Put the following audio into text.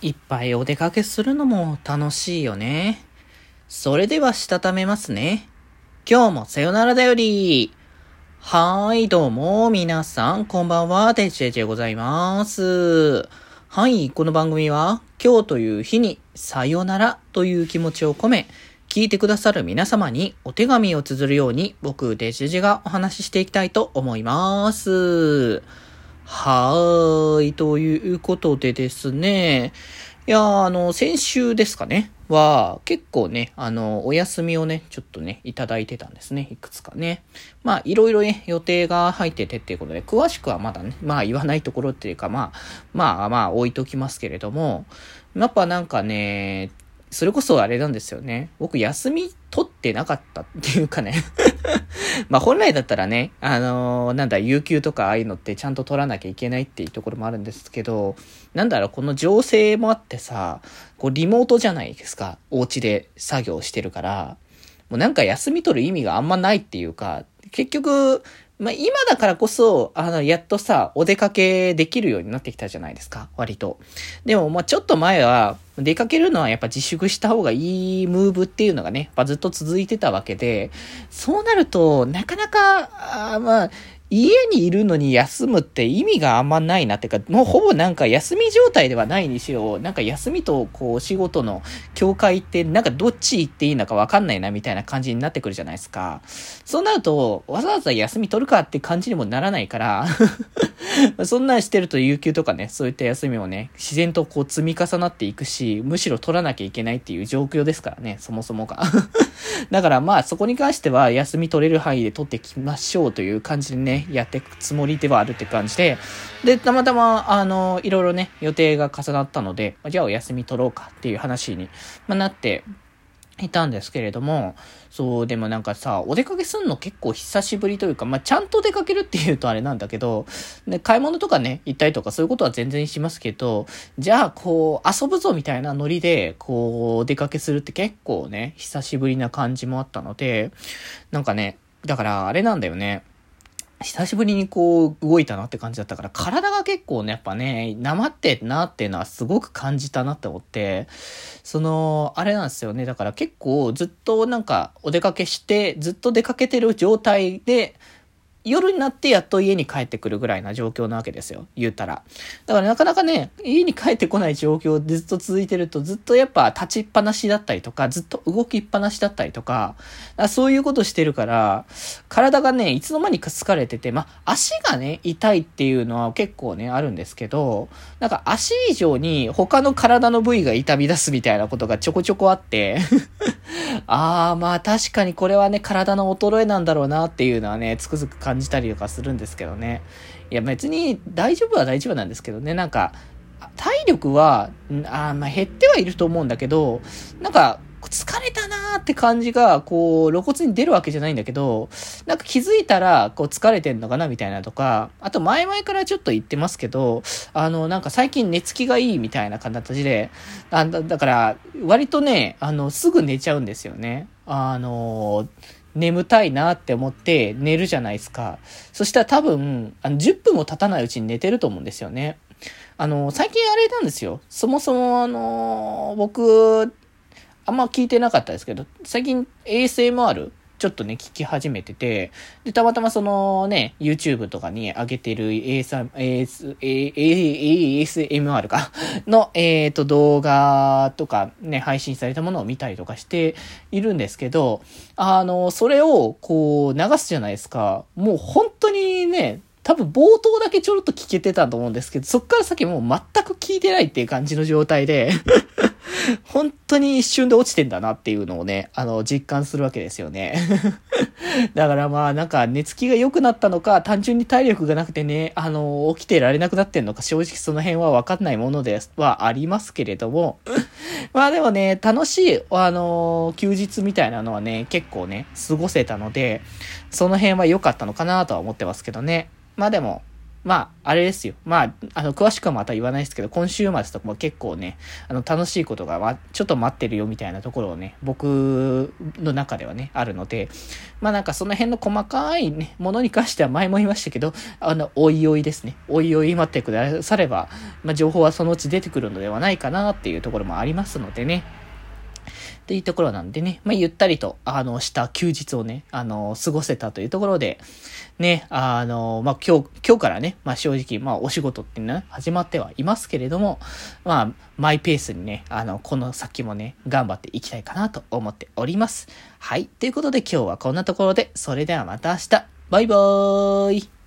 いっぱいお出かけするのも楽しいよね。それではしたためますね。今日もさよならだより。はーい、どうも、皆さん、こんばんは、てちえちでございます。はい、この番組は、今日という日に、さよならという気持ちを込め、聞いてくださる皆様にお手紙を綴るように、僕、デジェジェがお話ししていきたいと思います。はーい。ということでですね。いや、あの、先週ですかね。は、結構ね、あの、お休みをね、ちょっとね、いただいてたんですね。いくつかね。まあ、いろいろね、予定が入っててっていうことで、詳しくはまだね、まあ言わないところっていうか、まあ、まあまあ置いときますけれども、やっぱなんかね、それこそあれなんですよね。僕休み取ってなかったっていうかね まあ本来だったらね、あのー、なんだ、有給とかああいうのってちゃんと取らなきゃいけないっていうところもあるんですけど、なんだろう、この情勢もあってさ、こうリモートじゃないですか。お家で作業してるから。もうなんか休み取る意味があんまないっていうか、結局、まあ、今だからこそ、あの、やっとさ、お出かけできるようになってきたじゃないですか、割と。でも、まあ、ちょっと前は、出かけるのはやっぱ自粛した方がいいムーブっていうのがね、ずっと続いてたわけで、そうなると、なかなか、あまあ、家にいるのに休むって意味があんまないな。ってか、もうほぼなんか休み状態ではないにしろ、なんか休みとこう仕事の境界ってなんかどっち行っていいのかわかんないなみたいな感じになってくるじゃないですか。そうなると、わざわざ休み取るかって感じにもならないから。そんなんしてると有給とかね、そういった休みもね、自然とこう積み重なっていくし、むしろ取らなきゃいけないっていう状況ですからね、そもそもが。だからまあそこに関しては休み取れる範囲で取ってきましょうという感じでね、やっていくつもりではあるって感じで、で、たまたま、あの、いろいろね、予定が重なったので、じゃあお休み取ろうかっていう話に、まなって、いたんですけれども、そう、でもなんかさ、お出かけすんの結構久しぶりというか、まあ、ちゃんと出かけるっていうとあれなんだけど、で、買い物とかね、行ったりとかそういうことは全然しますけど、じゃあ、こう、遊ぶぞみたいなノリで、こう、お出かけするって結構ね、久しぶりな感じもあったので、なんかね、だからあれなんだよね。久しぶりにこう動いたなって感じだったから、体が結構ね、やっぱね、なまってなっていうのはすごく感じたなって思って、その、あれなんですよね。だから結構ずっとなんかお出かけして、ずっと出かけてる状態で、夜になってやっと家に帰ってくるぐらいな状況なわけですよ。言うたら。だからなかなかね、家に帰ってこない状況でずっと続いてると、ずっとやっぱ立ちっぱなしだったりとか、ずっと動きっぱなしだったりとか、かそういうことしてるから、体がね、いつの間にか疲れてて、まあ、足がね、痛いっていうのは結構ね、あるんですけど、なんか足以上に他の体の部位が痛み出すみたいなことがちょこちょこあってああ、まあ確かにこれはね、体の衰えなんだろうなっていうのはね、つくづく感じたりとかするんですけどね。いや別に大丈夫は大丈夫なんですけどね、なんか、体力は、あまあ減ってはいると思うんだけど、なんか、疲れたなーって感じが、こう、露骨に出るわけじゃないんだけど、なんか気づいたら、こう、疲れてんのかなみたいなとか、あと前々からちょっと言ってますけど、あの、なんか最近寝つきがいいみたいな形で、あだだから、割とね、あの、すぐ寝ちゃうんですよね。あの、眠たいなって思って寝るじゃないですか。そしたら多分、あの、10分も経たないうちに寝てると思うんですよね。あの、最近あれなんですよ。そもそもあの、僕、あんま聞いてなかったですけど、最近 ASMR ちょっとね、聞き始めてて、で、たまたまそのね、YouTube とかに上げてる AS、AS、ASMR か？の、えっ、ー、と、動画とかね、配信されたものを見たりとかしているんですけど、あの、それをこう流すじゃないですか。もう本当にね、多分冒頭だけちょろっと聞けてたと思うんですけど、そっから先もう全く聞いてないっていう感じの状態で 本当に一瞬で落ちてんだなっていうのをね、あの、実感するわけですよね。だからまあ、なんか寝つきが良くなったのか、単純に体力がなくてね、あの、起きてられなくなってんのか、正直その辺はわかんないものではありますけれども、まあでもね、楽しい、あの、休日みたいなのはね、結構ね、過ごせたので、その辺は良かったのかなとは思ってますけどね。まあでも、まあ、あれですよ。まあ、あの、詳しくはまた言わないですけど、今週末とかも結構ね、あの、楽しいことが、ま、ちょっと待ってるよみたいなところをね、僕の中ではね、あるので、まあなんかその辺の細かいね、ものに関しては前も言いましたけど、あの、おいおいですね。おいおい待ってくだされば、まあ情報はそのうち出てくるのではないかなっていうところもありますのでね。っていうところなんでね、まあ、ゆったりと、あの、した休日をね、あの、過ごせたというところで、ね、あの、まあ、今日、今日からね、まあ、正直、まあ、お仕事ってね、始まってはいますけれども、まあ、マイペースにね、あの、この先もね、頑張っていきたいかなと思っております。はい。ということで今日はこんなところで、それではまた明日。バイバーイ